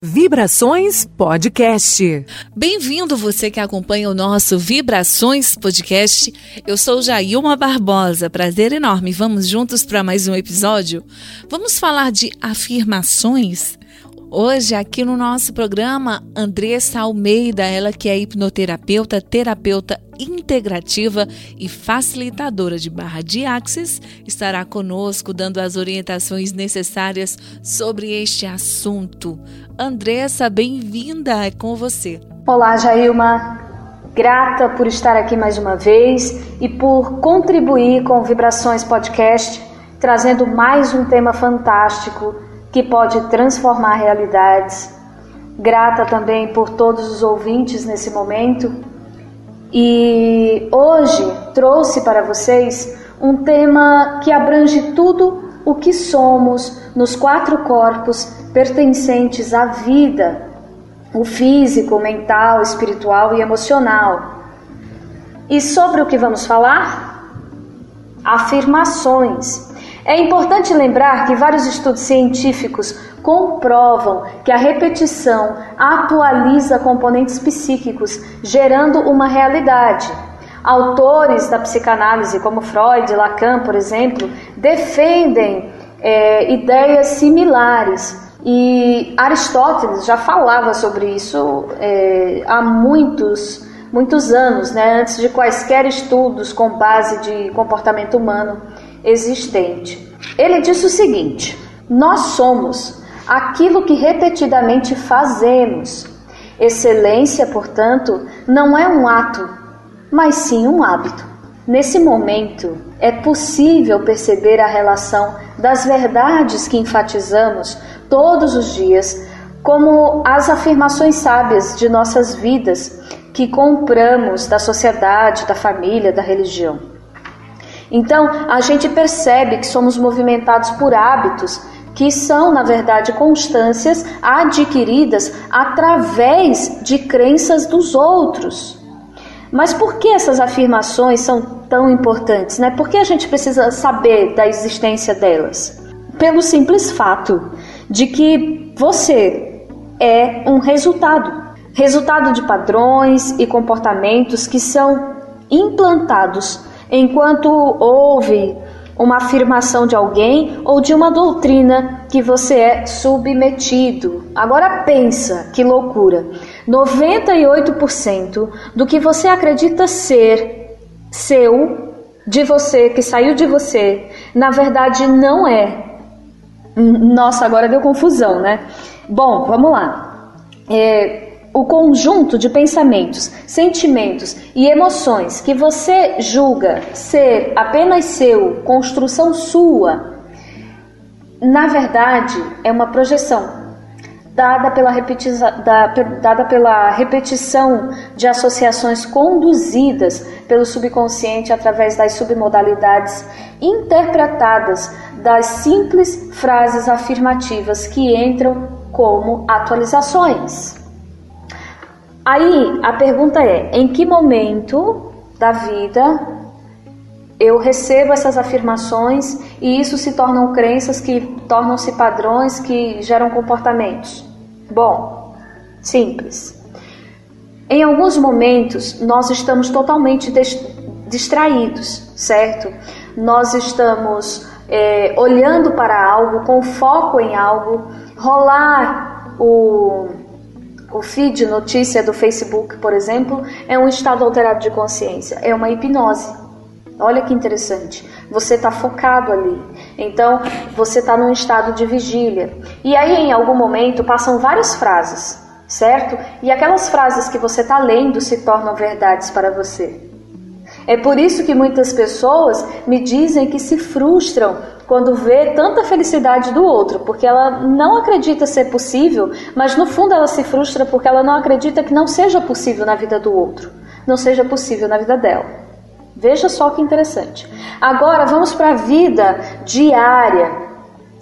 Vibrações Podcast. Bem-vindo você que acompanha o nosso Vibrações Podcast. Eu sou Jailma Barbosa. Prazer enorme. Vamos juntos para mais um episódio. Vamos falar de afirmações. Hoje, aqui no nosso programa, Andressa Almeida, ela que é hipnoterapeuta, terapeuta integrativa e facilitadora de barra de axis, estará conosco dando as orientações necessárias sobre este assunto. Andressa, bem-vinda, é com você. Olá, Jailma. Grata por estar aqui mais uma vez e por contribuir com o Vibrações Podcast, trazendo mais um tema fantástico que pode transformar realidades. Grata também por todos os ouvintes nesse momento. E hoje trouxe para vocês um tema que abrange tudo o que somos nos quatro corpos pertencentes à vida: o físico, mental, espiritual e emocional. E sobre o que vamos falar? Afirmações. É importante lembrar que vários estudos científicos comprovam que a repetição atualiza componentes psíquicos, gerando uma realidade. Autores da psicanálise, como Freud Lacan, por exemplo, defendem é, ideias similares. E Aristóteles já falava sobre isso é, há muitos, muitos anos, né, antes de quaisquer estudos com base de comportamento humano existente. Ele disse o seguinte: Nós somos aquilo que repetidamente fazemos. Excelência, portanto, não é um ato, mas sim um hábito. Nesse momento, é possível perceber a relação das verdades que enfatizamos todos os dias, como as afirmações sábias de nossas vidas que compramos da sociedade, da família, da religião. Então, a gente percebe que somos movimentados por hábitos que são, na verdade, constâncias adquiridas através de crenças dos outros. Mas por que essas afirmações são tão importantes? Né? Por que a gente precisa saber da existência delas? Pelo simples fato de que você é um resultado resultado de padrões e comportamentos que são implantados enquanto houve uma afirmação de alguém ou de uma doutrina que você é submetido. Agora pensa, que loucura. 98% do que você acredita ser seu, de você, que saiu de você, na verdade não é. Nossa, agora deu confusão, né? Bom, vamos lá. É, o conjunto de pensamentos, sentimentos e emoções que você julga ser apenas seu, construção sua, na verdade é uma projeção dada pela, da, dada pela repetição de associações conduzidas pelo subconsciente através das submodalidades interpretadas das simples frases afirmativas que entram como atualizações. Aí a pergunta é: em que momento da vida eu recebo essas afirmações e isso se tornam crenças que tornam-se padrões que geram comportamentos? Bom, simples. Em alguns momentos nós estamos totalmente distraídos, certo? Nós estamos é, olhando para algo, com foco em algo, rolar o o feed notícia do Facebook, por exemplo, é um estado alterado de consciência, é uma hipnose. Olha que interessante. Você está focado ali. Então, você está num estado de vigília. E aí, em algum momento, passam várias frases, certo? E aquelas frases que você está lendo se tornam verdades para você. É por isso que muitas pessoas me dizem que se frustram quando vê tanta felicidade do outro, porque ela não acredita ser possível, mas no fundo ela se frustra porque ela não acredita que não seja possível na vida do outro, não seja possível na vida dela. Veja só que interessante. Agora vamos para a vida diária.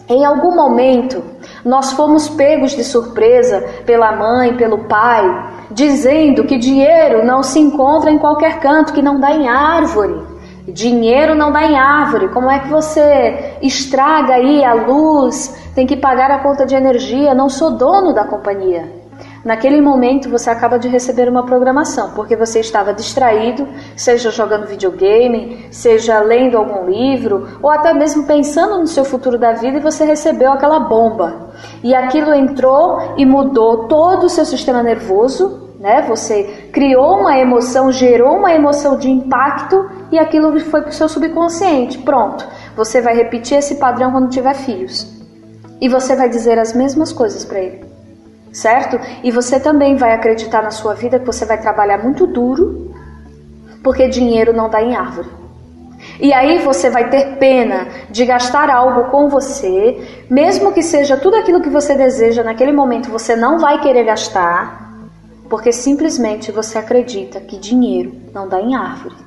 Em algum momento, nós fomos pegos de surpresa pela mãe, pelo pai, dizendo que dinheiro não se encontra em qualquer canto, que não dá em árvore. Dinheiro não dá em árvore. Como é que você estraga aí a luz tem que pagar a conta de energia, não sou dono da companhia. Naquele momento você acaba de receber uma programação, porque você estava distraído, seja jogando videogame, seja lendo algum livro, ou até mesmo pensando no seu futuro da vida e você recebeu aquela bomba. E aquilo entrou e mudou todo o seu sistema nervoso, né? Você criou uma emoção, gerou uma emoção de impacto e aquilo foi para o seu subconsciente. Pronto. Você vai repetir esse padrão quando tiver filhos. E você vai dizer as mesmas coisas para ele certo? E você também vai acreditar na sua vida que você vai trabalhar muito duro, porque dinheiro não dá em árvore. E aí você vai ter pena de gastar algo com você, mesmo que seja tudo aquilo que você deseja naquele momento, você não vai querer gastar, porque simplesmente você acredita que dinheiro não dá em árvore.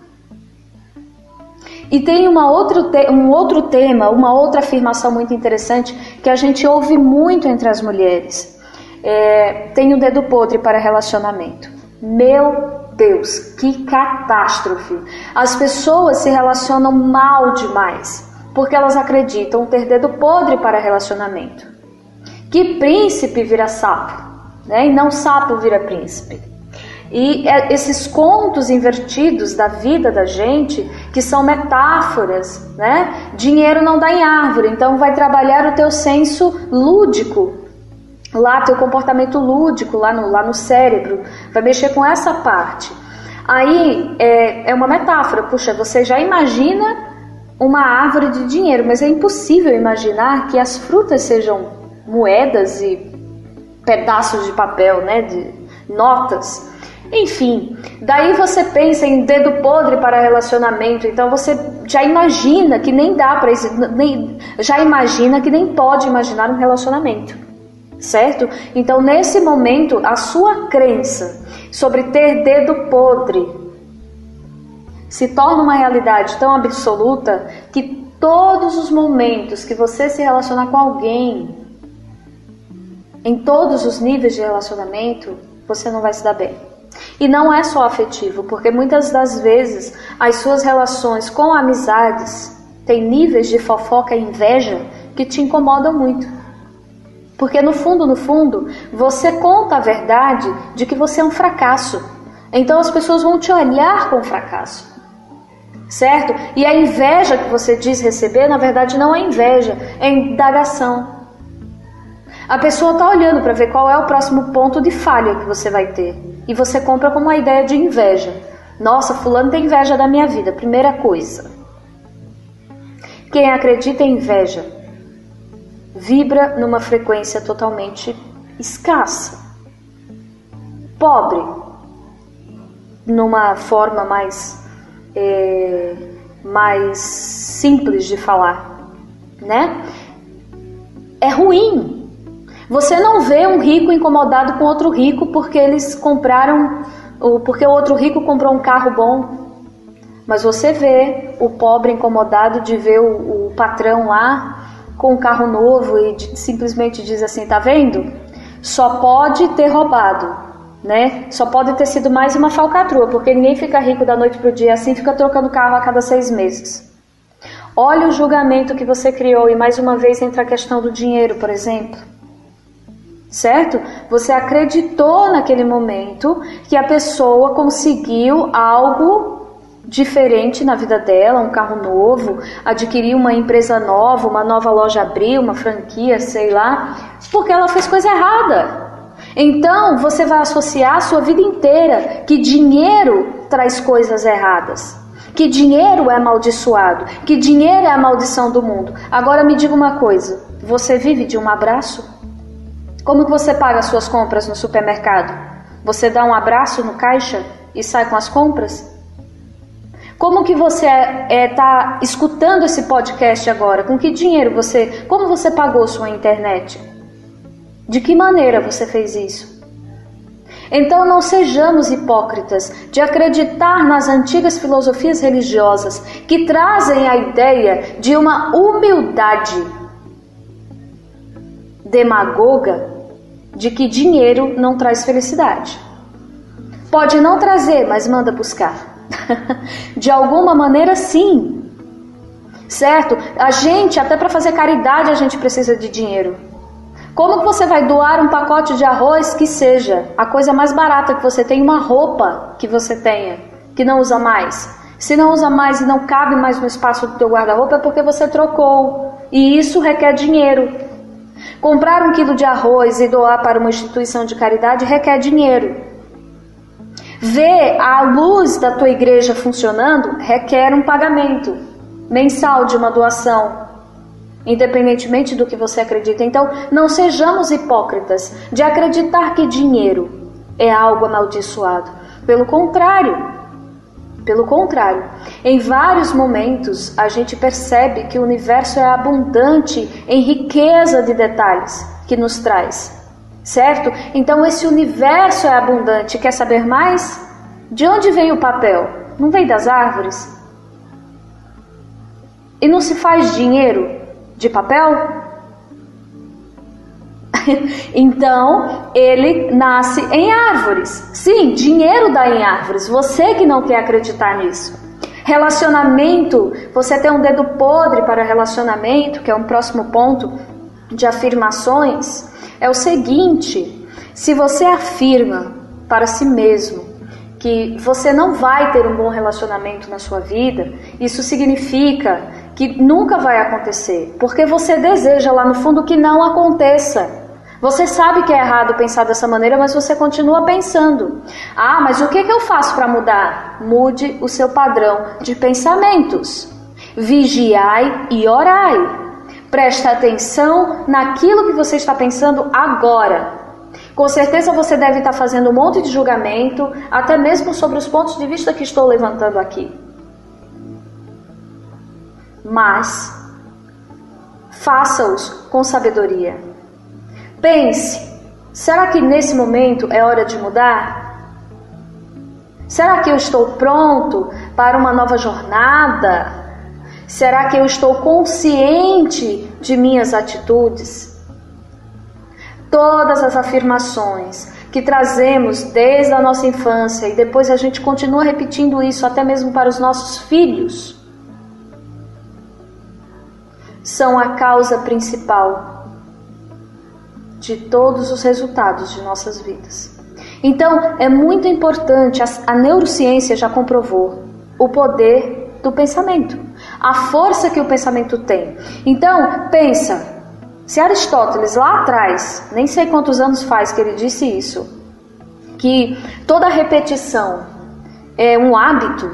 E tem uma outro um outro tema, uma outra afirmação muito interessante que a gente ouve muito entre as mulheres é, tem o dedo podre para relacionamento. Meu Deus, que catástrofe! As pessoas se relacionam mal demais porque elas acreditam ter dedo podre para relacionamento. Que príncipe vira sapo, né? E não sapo vira príncipe. E é esses contos invertidos da vida da gente, que são metáforas, né? Dinheiro não dá em árvore, então vai trabalhar o teu senso lúdico lá teu comportamento lúdico lá no, lá no cérebro, vai mexer com essa parte. Aí é, é uma metáfora, puxa, você já imagina uma árvore de dinheiro, mas é impossível imaginar que as frutas sejam moedas e pedaços de papel, né, de notas. Enfim, daí você pensa em dedo podre para relacionamento, então você já imagina que nem dá para nem já imagina que nem pode imaginar um relacionamento certo? Então, nesse momento, a sua crença sobre ter dedo podre se torna uma realidade tão absoluta que todos os momentos que você se relacionar com alguém, em todos os níveis de relacionamento, você não vai se dar bem. E não é só afetivo, porque muitas das vezes as suas relações com amizades têm níveis de fofoca e inveja que te incomodam muito. Porque no fundo, no fundo, você conta a verdade de que você é um fracasso. Então as pessoas vão te olhar com fracasso. Certo? E a inveja que você diz receber, na verdade, não é inveja, é indagação. A pessoa está olhando para ver qual é o próximo ponto de falha que você vai ter. E você compra com uma ideia de inveja. Nossa, fulano tem inveja da minha vida. Primeira coisa. Quem acredita em inveja vibra numa frequência totalmente escassa. Pobre, numa forma mais, é, mais simples de falar, né? É ruim. Você não vê um rico incomodado com outro rico porque eles compraram, porque o outro rico comprou um carro bom. Mas você vê o pobre incomodado de ver o, o patrão lá com um carro novo e simplesmente diz assim, tá vendo? Só pode ter roubado, né? Só pode ter sido mais uma falcatrua, porque ninguém fica rico da noite pro dia assim, fica trocando carro a cada seis meses. Olha o julgamento que você criou e mais uma vez entra a questão do dinheiro, por exemplo. Certo? Você acreditou naquele momento que a pessoa conseguiu algo diferente na vida dela, um carro novo, adquirir uma empresa nova, uma nova loja abrir, uma franquia, sei lá, porque ela fez coisa errada. Então você vai associar a sua vida inteira que dinheiro traz coisas erradas. Que dinheiro é amaldiçoado, que dinheiro é a maldição do mundo. Agora me diga uma coisa: você vive de um abraço? Como que você paga suas compras no supermercado? Você dá um abraço no caixa e sai com as compras? Como que você está é, tá escutando esse podcast agora? Com que dinheiro você. Como você pagou sua internet? De que maneira você fez isso? Então não sejamos hipócritas de acreditar nas antigas filosofias religiosas que trazem a ideia de uma humildade demagoga de que dinheiro não traz felicidade. Pode não trazer, mas manda buscar. de alguma maneira, sim. certo? A gente, até para fazer caridade, a gente precisa de dinheiro. Como que você vai doar um pacote de arroz que seja a coisa mais barata que você tem, uma roupa que você tenha, que não usa mais? Se não usa mais e não cabe mais no espaço do teu guarda-roupa é porque você trocou. E isso requer dinheiro. Comprar um quilo de arroz e doar para uma instituição de caridade requer dinheiro. Ver a luz da tua igreja funcionando requer um pagamento mensal de uma doação, independentemente do que você acredita. Então, não sejamos hipócritas de acreditar que dinheiro é algo amaldiçoado. Pelo contrário, pelo contrário, em vários momentos a gente percebe que o universo é abundante em riqueza de detalhes que nos traz, certo? Então, esse universo é abundante. Quer saber mais? De onde vem o papel? Não vem das árvores? E não se faz dinheiro de papel? então, ele nasce em árvores. Sim, dinheiro dá em árvores. Você que não quer acreditar nisso. Relacionamento, você tem um dedo podre para relacionamento, que é um próximo ponto de afirmações, é o seguinte: se você afirma para si mesmo que você não vai ter um bom relacionamento na sua vida, isso significa que nunca vai acontecer, porque você deseja lá no fundo que não aconteça. Você sabe que é errado pensar dessa maneira, mas você continua pensando. Ah, mas o que, que eu faço para mudar? Mude o seu padrão de pensamentos. Vigiai e orai. Presta atenção naquilo que você está pensando agora. Com certeza você deve estar fazendo um monte de julgamento, até mesmo sobre os pontos de vista que estou levantando aqui. Mas faça-os com sabedoria. Pense: será que nesse momento é hora de mudar? Será que eu estou pronto para uma nova jornada? Será que eu estou consciente de minhas atitudes? Todas as afirmações que trazemos desde a nossa infância e depois a gente continua repetindo isso até mesmo para os nossos filhos, são a causa principal de todos os resultados de nossas vidas. Então, é muito importante, a, neurociência já comprovou o poder do pensamento, a força que o pensamento tem. Então, pensa, se Aristóteles lá atrás, nem sei quantos anos faz que ele disse isso, que toda repetição é um hábito,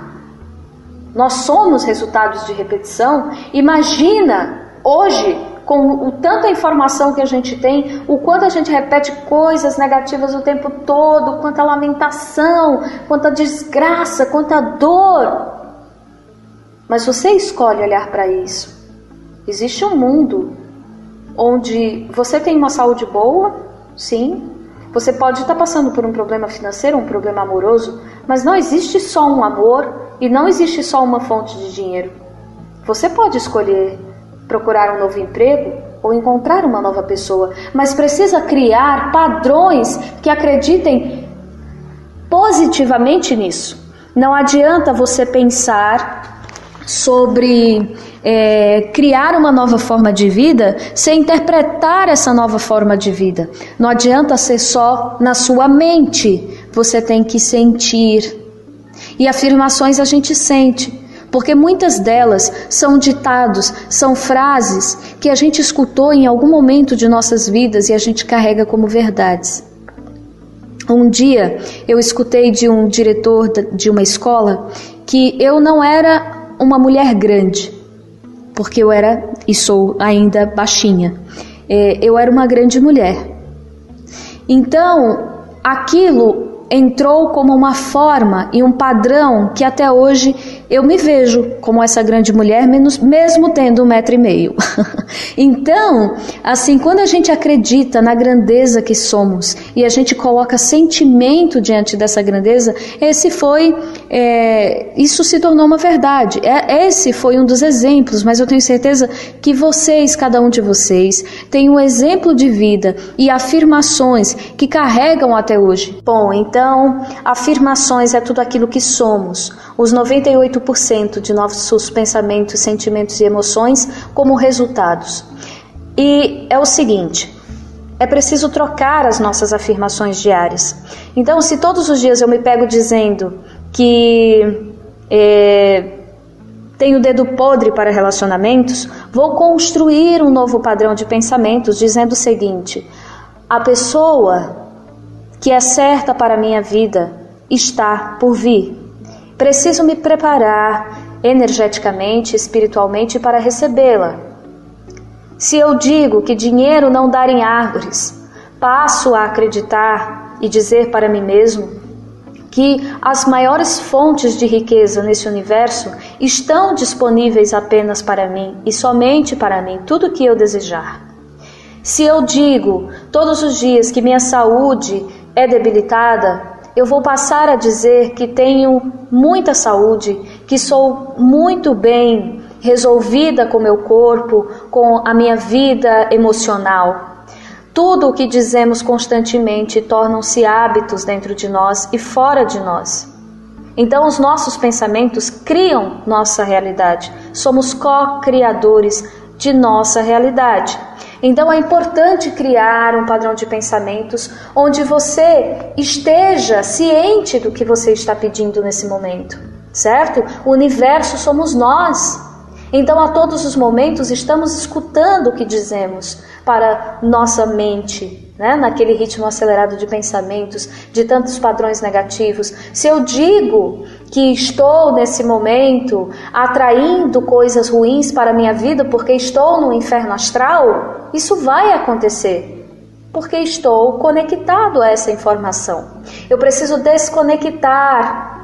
nós somos resultados de repetição, imagina hoje, com o tanta informação que a gente tem, o quanto a gente repete coisas negativas o tempo todo, quanta lamentação, quanta desgraça, quanta dor. Mas você escolhe olhar para isso. Existe um mundo onde você tem uma saúde boa, sim, você pode estar passando por um problema financeiro, um problema amoroso, mas não existe só um amor e não existe só uma fonte de dinheiro. Você pode escolher procurar um novo emprego ou encontrar uma nova pessoa, mas precisa criar padrões que acreditem positivamente nisso. Não adianta você pensar sobre é, criar uma nova forma de vida sem interpretar essa nova forma de vida. Não adianta ser só na sua mente, você tem que sentir. E afirmações a gente sente, porque muitas delas são ditados, são frases que a gente escutou em algum momento de nossas vidas e a gente carrega como verdades. Um dia eu escutei de um diretor de uma escola que eu não era uma mulher grande, porque eu era e sou ainda baixinha. É, eu era uma grande mulher. Então, aquilo entrou como uma forma e um padrão que até hoje eu me vejo como essa grande mulher, mesmo tendo um metro e meio. então, assim, quando a gente acredita na grandeza que somos e a gente coloca sentimento diante dessa grandeza, esse foi é, isso se tornou uma verdade. É, esse foi um dos exemplos, mas eu tenho certeza que vocês, cada um de vocês, tem um exemplo de vida e afirmações que carregam até hoje. Bom, então, afirmações é tudo aquilo que somos, os 98% de nossos pensamentos, sentimentos e emoções como resultados. E é o seguinte: é preciso trocar as nossas afirmações diárias. Então, se todos os dias eu me pego dizendo que é, tenho dedo podre para relacionamentos, vou construir um novo padrão de pensamentos dizendo o seguinte: a pessoa que é certa para a minha vida está por vir. Preciso me preparar energeticamente, espiritualmente para recebê-la. Se eu digo que dinheiro não dá em árvores, passo a acreditar e dizer para mim mesmo que as maiores fontes de riqueza nesse universo estão disponíveis apenas para mim e somente para mim, tudo o que eu desejar. Se eu digo todos os dias que minha saúde é debilitada, eu vou passar a dizer que tenho muita saúde, que sou muito bem resolvida com meu corpo, com a minha vida emocional. Tudo o que dizemos constantemente tornam-se hábitos dentro de nós e fora de nós. Então, os nossos pensamentos criam nossa realidade. Somos co-criadores de nossa realidade. Então, é importante criar um padrão de pensamentos onde você esteja ciente do que você está pedindo nesse momento, certo? O universo somos nós. Então, a todos os momentos, estamos escutando o que dizemos para nossa mente, né? naquele ritmo acelerado de pensamentos, de tantos padrões negativos. Se eu digo que estou nesse momento atraindo coisas ruins para a minha vida porque estou no inferno astral, isso vai acontecer porque estou conectado a essa informação. Eu preciso desconectar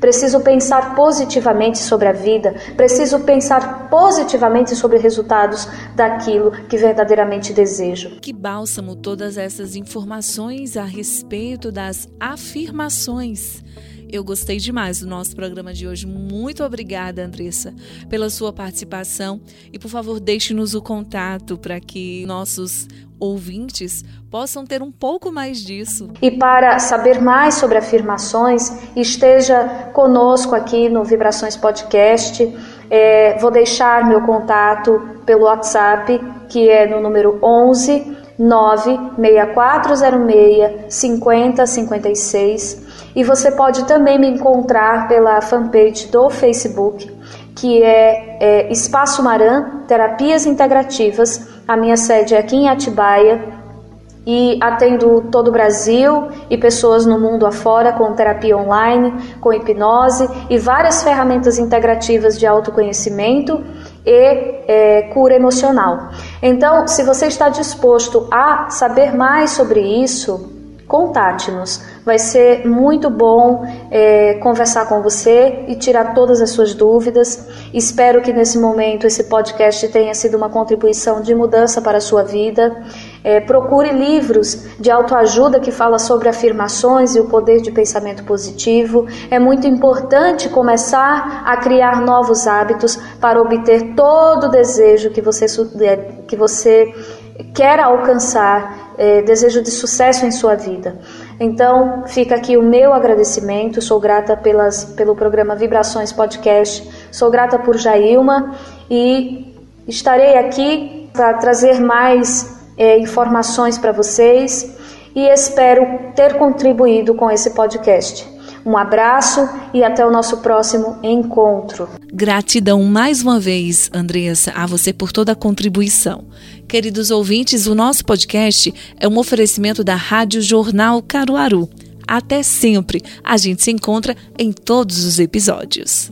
Preciso pensar positivamente sobre a vida, preciso pensar positivamente sobre resultados daquilo que verdadeiramente desejo. Que bálsamo todas essas informações a respeito das afirmações. Eu gostei demais do nosso programa de hoje. Muito obrigada, Andressa, pela sua participação. E, por favor, deixe-nos o contato para que nossos ouvintes possam ter um pouco mais disso. E para saber mais sobre afirmações, esteja conosco aqui no Vibrações Podcast. É, vou deixar meu contato pelo WhatsApp, que é no número 11 96406 5056. E você pode também me encontrar pela fanpage do Facebook, que é, é Espaço Maran Terapias Integrativas. A minha sede é aqui em Atibaia e atendo todo o Brasil e pessoas no mundo afora com terapia online, com hipnose e várias ferramentas integrativas de autoconhecimento e é, cura emocional. Então, se você está disposto a saber mais sobre isso, contate-nos. Vai ser muito bom é, conversar com você e tirar todas as suas dúvidas. Espero que nesse momento esse podcast tenha sido uma contribuição de mudança para a sua vida. É, procure livros de autoajuda que fala sobre afirmações e o poder de pensamento positivo. É muito importante começar a criar novos hábitos para obter todo o desejo que você, é, que você quer alcançar, é, desejo de sucesso em sua vida. Então, fica aqui o meu agradecimento. Sou grata pelas, pelo programa Vibrações Podcast. Sou grata por Jailma e estarei aqui para trazer mais é, informações para vocês e espero ter contribuído com esse podcast. Um abraço e até o nosso próximo encontro. Gratidão mais uma vez, Andressa, a você por toda a contribuição. Queridos ouvintes, o nosso podcast é um oferecimento da Rádio Jornal Caruaru. Até sempre. A gente se encontra em todos os episódios.